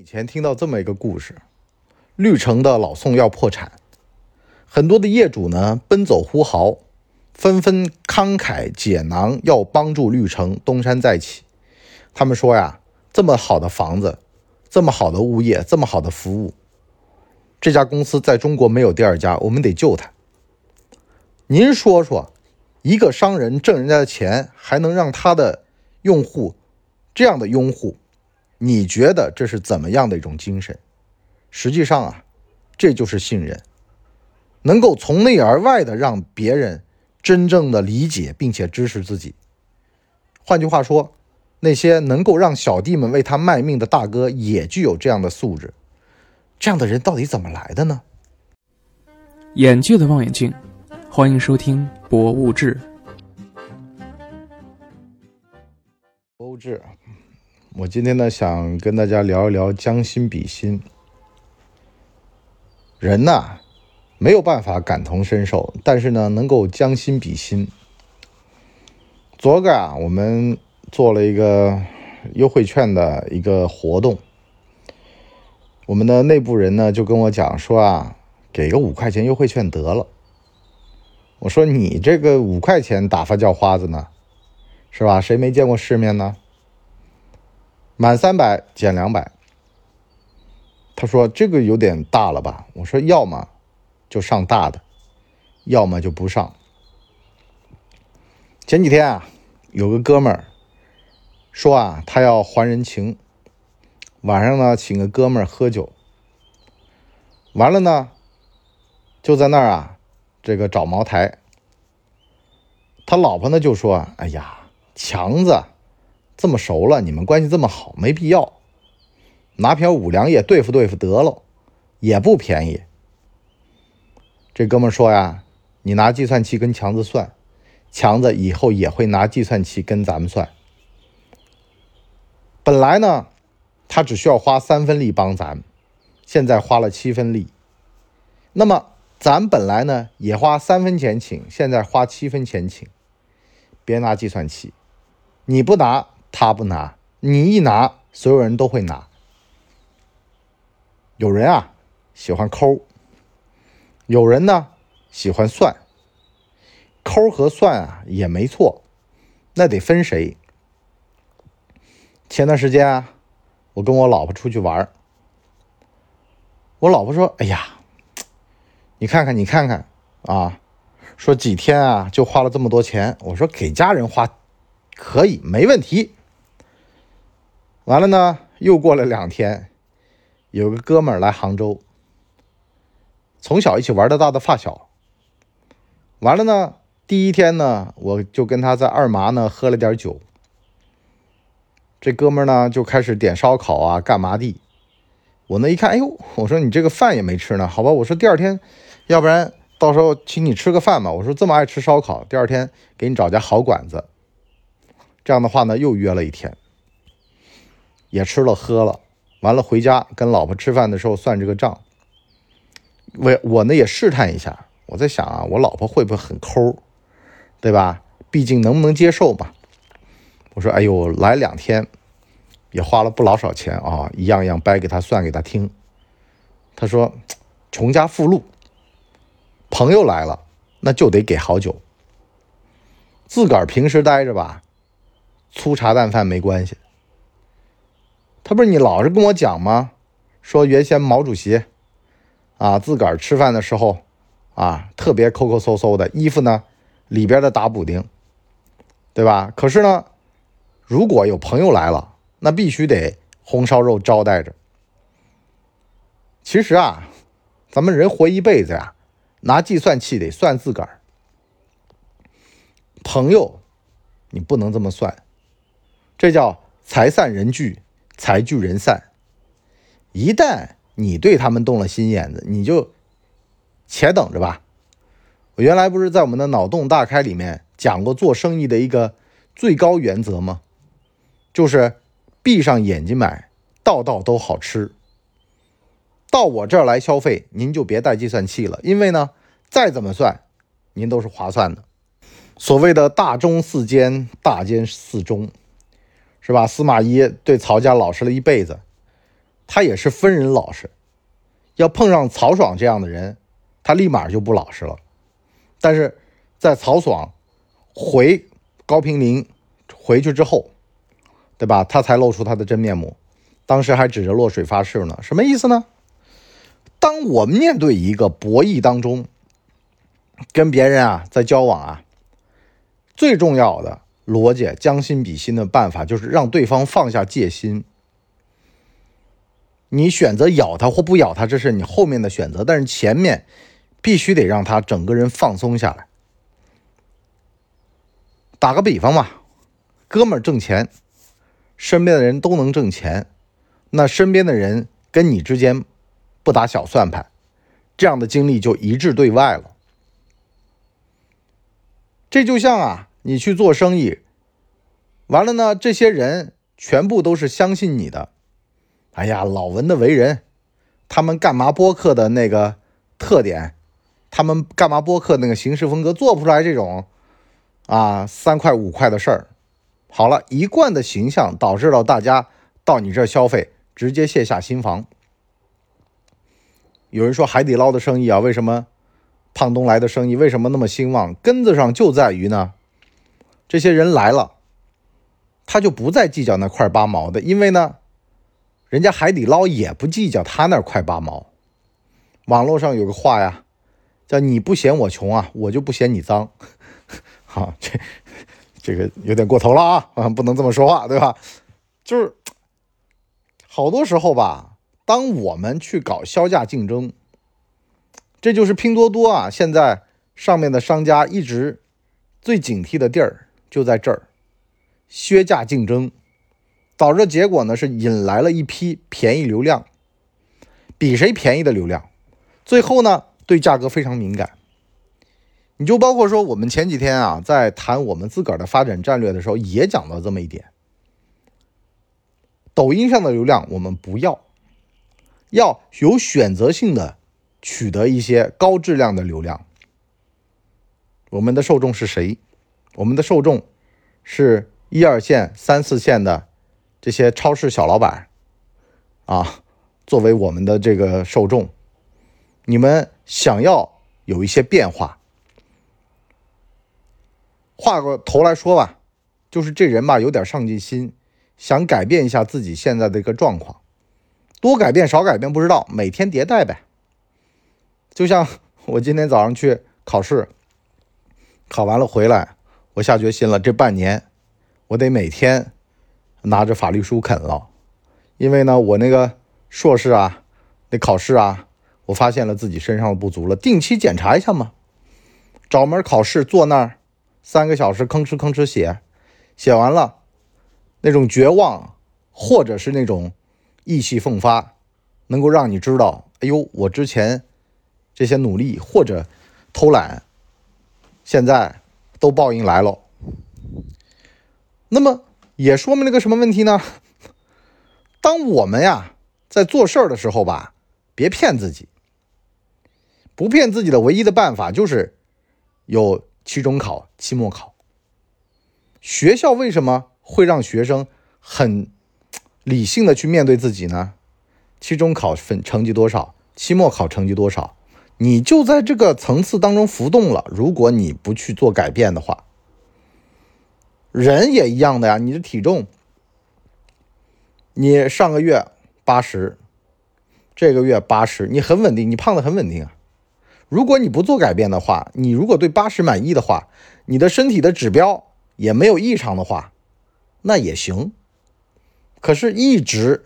以前听到这么一个故事：绿城的老宋要破产，很多的业主呢奔走呼号，纷纷慷慨解囊，要帮助绿城东山再起。他们说呀，这么好的房子，这么好的物业，这么好的服务，这家公司在中国没有第二家，我们得救它。您说说，一个商人挣人家的钱，还能让他的用户这样的拥护？你觉得这是怎么样的一种精神？实际上啊，这就是信任，能够从内而外的让别人真正的理解并且支持自己。换句话说，那些能够让小弟们为他卖命的大哥也具有这样的素质。这样的人到底怎么来的呢？眼界的望远镜，欢迎收听《博物志》。博物志。我今天呢，想跟大家聊一聊将心比心。人呐，没有办法感同身受，但是呢，能够将心比心。昨个啊，我们做了一个优惠券的一个活动，我们的内部人呢就跟我讲说啊，给个五块钱优惠券得了。我说你这个五块钱打发叫花子呢，是吧？谁没见过世面呢？满三百减两百，他说这个有点大了吧？我说要么就上大的，要么就不上。前几天啊，有个哥们儿说啊，他要还人情，晚上呢请个哥们儿喝酒，完了呢就在那儿啊这个找茅台，他老婆呢就说：“哎呀，强子。”这么熟了，你们关系这么好，没必要拿瓶五粮液对付对付得了，也不便宜。这哥们说呀：“你拿计算器跟强子算，强子以后也会拿计算器跟咱们算。本来呢，他只需要花三分力帮咱，现在花了七分力。那么咱本来呢也花三分钱请，现在花七分钱请。别拿计算器，你不拿。”他不拿，你一拿，所有人都会拿。有人啊喜欢抠，有人呢喜欢算。抠和算啊也没错，那得分谁。前段时间啊，我跟我老婆出去玩我老婆说：“哎呀，你看看，你看看啊，说几天啊就花了这么多钱。”我说：“给家人花可以，没问题。”完了呢，又过了两天，有个哥们儿来杭州，从小一起玩到大的发小。完了呢，第一天呢，我就跟他在二麻呢喝了点酒。这哥们儿呢就开始点烧烤啊，干嘛的？我那一看，哎呦，我说你这个饭也没吃呢，好吧？我说第二天，要不然到时候请你吃个饭吧。我说这么爱吃烧烤，第二天给你找家好馆子。这样的话呢，又约了一天。也吃了喝了，完了回家跟老婆吃饭的时候算这个账。我我呢也试探一下，我在想啊，我老婆会不会很抠，对吧？毕竟能不能接受嘛？我说，哎呦，来两天也花了不老少钱啊，一样样掰给他算给他听。他说，穷家富路，朋友来了那就得给好酒，自个儿平时待着吧，粗茶淡饭没关系。他不是你老是跟我讲吗？说原先毛主席啊，自个儿吃饭的时候啊，特别抠抠搜搜的，衣服呢里边的打补丁，对吧？可是呢，如果有朋友来了，那必须得红烧肉招待着。其实啊，咱们人活一辈子呀，拿计算器得算自个儿。朋友，你不能这么算，这叫财散人聚。财聚人散，一旦你对他们动了心眼子，你就且等着吧。我原来不是在我们的脑洞大开里面讲过做生意的一个最高原则吗？就是闭上眼睛买，道道都好吃。到我这儿来消费，您就别带计算器了，因为呢，再怎么算，您都是划算的。所谓的大中四奸，大奸四中。是吧？司马懿对曹家老实了一辈子，他也是分人老实。要碰上曹爽这样的人，他立马就不老实了。但是在曹爽回高平陵回去之后，对吧？他才露出他的真面目。当时还指着洛水发誓呢，什么意思呢？当我面对一个博弈当中，跟别人啊在交往啊，最重要的逻辑将心比心的办法，就是让对方放下戒心。你选择咬他或不咬他，这是你后面的选择，但是前面必须得让他整个人放松下来。打个比方吧，哥们儿挣钱，身边的人都能挣钱，那身边的人跟你之间不打小算盘，这样的经历就一致对外了。这就像啊，你去做生意，完了呢，这些人全部都是相信你的。哎呀，老文的为人，他们干嘛播客的那个特点，他们干嘛播客那个行事风格做不出来这种啊三块五块的事儿。好了，一贯的形象导致了大家到你这消费，直接卸下心防。有人说海底捞的生意啊，为什么？胖东来的生意为什么那么兴旺？根子上就在于呢，这些人来了，他就不再计较那块八毛的，因为呢，人家海底捞也不计较他那块八毛。网络上有个话呀，叫“你不嫌我穷啊，我就不嫌你脏”。好，这这个有点过头了啊，不能这么说话，对吧？就是好多时候吧，当我们去搞销价竞争。这就是拼多多啊！现在上面的商家一直最警惕的地儿就在这儿，削价竞争，导致结果呢是引来了一批便宜流量，比谁便宜的流量，最后呢对价格非常敏感。你就包括说我们前几天啊在谈我们自个儿的发展战略的时候，也讲到这么一点：抖音上的流量我们不要，要有选择性的。取得一些高质量的流量。我们的受众是谁？我们的受众是一二线、三四线的这些超市小老板啊，作为我们的这个受众，你们想要有一些变化，画个头来说吧，就是这人吧有点上进心，想改变一下自己现在的一个状况，多改变少改变不知道，每天迭代呗。就像我今天早上去考试，考完了回来，我下决心了，这半年我得每天拿着法律书啃了，因为呢，我那个硕士啊，那考试啊，我发现了自己身上的不足了，定期检查一下嘛。找门考试坐那儿三个小时，吭哧吭哧写，写完了，那种绝望或者是那种意气风发，能够让你知道，哎呦，我之前。这些努力或者偷懒，现在都报应来了。那么也说明了个什么问题呢？当我们呀在做事儿的时候吧，别骗自己。不骗自己的唯一的办法就是有期中考、期末考。学校为什么会让学生很理性的去面对自己呢？期中考分成绩多少？期末考成绩多少？你就在这个层次当中浮动了。如果你不去做改变的话，人也一样的呀。你的体重，你上个月八十，这个月八十，你很稳定，你胖的很稳定啊。如果你不做改变的话，你如果对八十满意的话，你的身体的指标也没有异常的话，那也行。可是，一直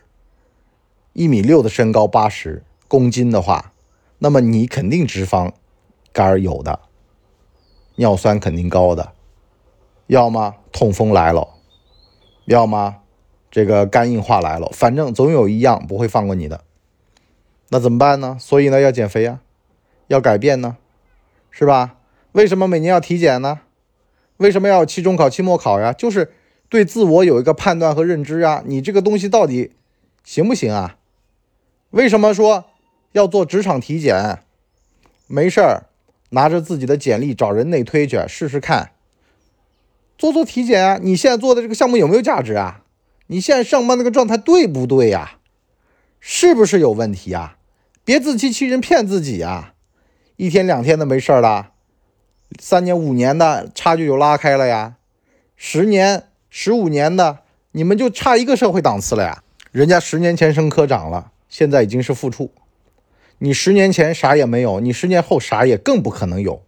一米六的身高，八十公斤的话。那么你肯定脂肪肝有的，尿酸肯定高的，要么痛风来了，要么这个肝硬化来了，反正总有一样不会放过你的。那怎么办呢？所以呢，要减肥啊，要改变呢，是吧？为什么每年要体检呢？为什么要期中考、期末考呀？就是对自我有一个判断和认知啊。你这个东西到底行不行啊？为什么说？要做职场体检，没事儿，拿着自己的简历找人内推去试试看。做做体检啊，你现在做的这个项目有没有价值啊？你现在上班那个状态对不对呀？是不是有问题啊？别自欺欺人，骗自己啊！一天两天的没事儿了，三年五年的差距就拉开了呀，十年、十五年的，你们就差一个社会档次了呀。人家十年前升科长了，现在已经是副处。你十年前啥也没有，你十年后啥也更不可能有。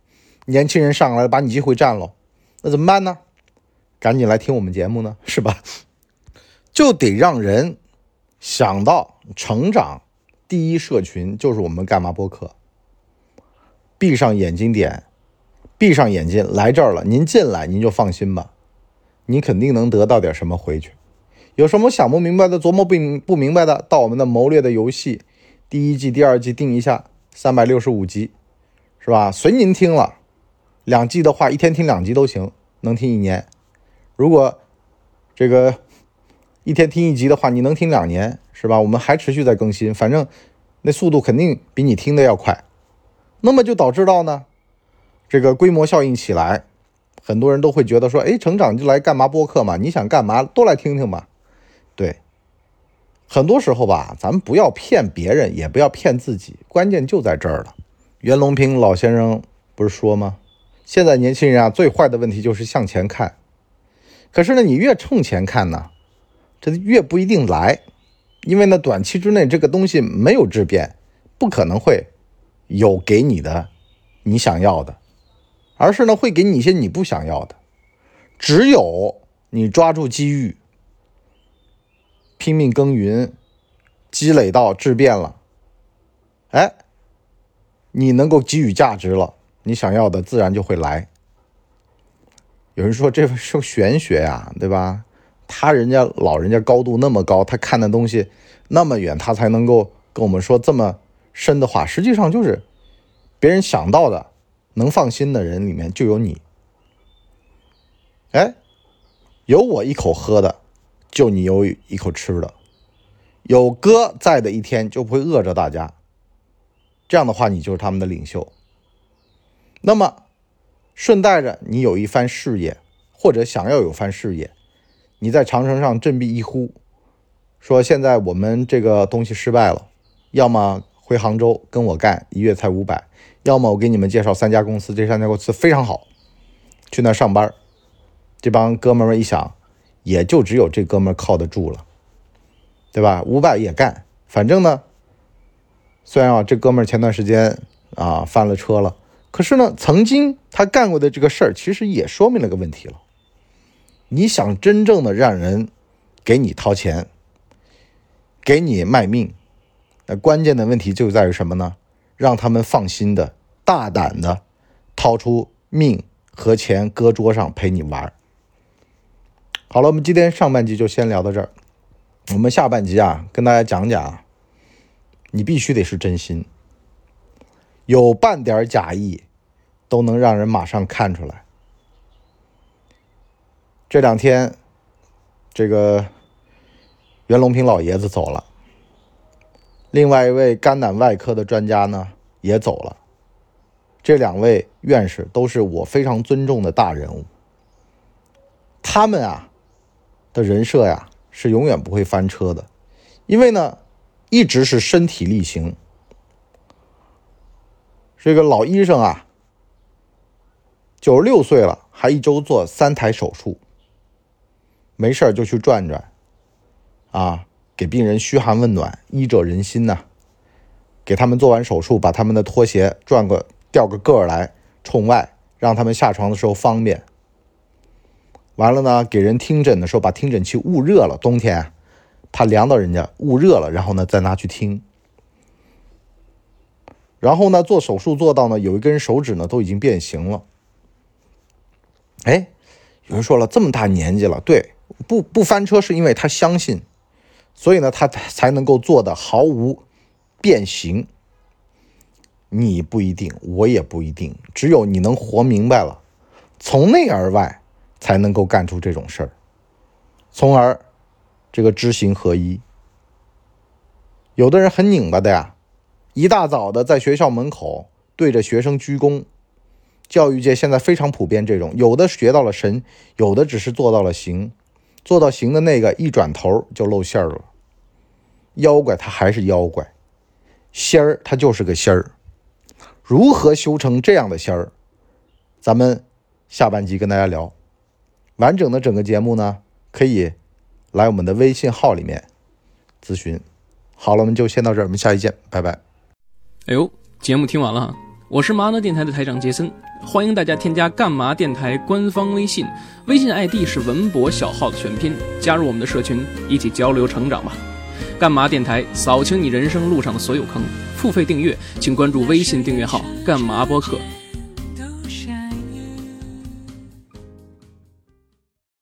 年轻人上来，把你机会占了，那怎么办呢？赶紧来听我们节目呢，是吧？就得让人想到成长第一社群就是我们干嘛播客。闭上眼睛点，闭上眼睛来这儿了，您进来您就放心吧，你肯定能得到点什么回去。有什么想不明白的、琢磨不不明白的，到我们的谋略的游戏第一季、第二季定一下，三百六十五集，是吧？随您听了。两季的话，一天听两集都行，能听一年。如果这个一天听一集的话，你能听两年，是吧？我们还持续在更新，反正那速度肯定比你听的要快。那么就导致到呢，这个规模效应起来，很多人都会觉得说，哎，成长就来干嘛播客嘛？你想干嘛都来听听吧。对，很多时候吧，咱们不要骗别人，也不要骗自己，关键就在这儿了。袁隆平老先生不是说吗？现在年轻人啊，最坏的问题就是向前看。可是呢，你越冲前看呢，这越不一定来，因为呢，短期之内这个东西没有质变，不可能会有给你的你想要的，而是呢，会给你一些你不想要的。只有你抓住机遇。拼命耕耘，积累到质变了，哎，你能够给予价值了，你想要的自然就会来。有人说这是玄学呀，对吧？他人家老人家高度那么高，他看的东西那么远，他才能够跟我们说这么深的话。实际上就是别人想到的能放心的人里面就有你。哎，有我一口喝的。就你有一口吃的，有哥在的一天就不会饿着大家。这样的话，你就是他们的领袖。那么，顺带着你有一番事业，或者想要有番事业，你在长城上振臂一呼，说现在我们这个东西失败了，要么回杭州跟我干，一月才五百；要么我给你们介绍三家公司，这三家公司非常好，去那上班。这帮哥们们一想。也就只有这哥们靠得住了，对吧？五百也干，反正呢，虽然啊，这哥们前段时间啊翻了车了，可是呢，曾经他干过的这个事儿，其实也说明了个问题了。你想真正的让人给你掏钱，给你卖命，那关键的问题就在于什么呢？让他们放心的、大胆的掏出命和钱搁桌上陪你玩儿。好了，我们今天上半集就先聊到这儿。我们下半集啊，跟大家讲讲，你必须得是真心，有半点假意，都能让人马上看出来。这两天，这个袁隆平老爷子走了，另外一位肝胆外科的专家呢也走了。这两位院士都是我非常尊重的大人物，他们啊。的人设呀，是永远不会翻车的，因为呢，一直是身体力行。这个老医生啊，九十六岁了，还一周做三台手术，没事就去转转，啊，给病人嘘寒问暖，医者仁心呐。给他们做完手术，把他们的拖鞋转个调个个儿来冲外，让他们下床的时候方便。完了呢，给人听诊的时候，把听诊器捂热了，冬天怕凉到人家，捂热了，然后呢再拿去听。然后呢，做手术做到呢，有一根手指呢都已经变形了。哎，有人说了，这么大年纪了，对，不不翻车是因为他相信，所以呢他才能够做的毫无变形。你不一定，我也不一定，只有你能活明白了，从内而外。才能够干出这种事儿，从而这个知行合一。有的人很拧巴的呀，一大早的在学校门口对着学生鞠躬。教育界现在非常普遍这种，有的学到了神，有的只是做到了行，做到行的那个一转头就露馅儿了。妖怪他还是妖怪，仙儿他就是个仙儿。如何修成这样的仙儿？咱们下半集跟大家聊。完整的整个节目呢，可以来我们的微信号里面咨询。好了，我们就先到这儿，我们下期见，拜拜。哎呦，节目听完了，我是麻辣电台的台长杰森，欢迎大家添加干嘛电台官方微信，微信 ID 是文博小号的全拼，加入我们的社群，一起交流成长吧。干嘛电台扫清你人生路上的所有坑，付费订阅请关注微信订阅号干嘛播客。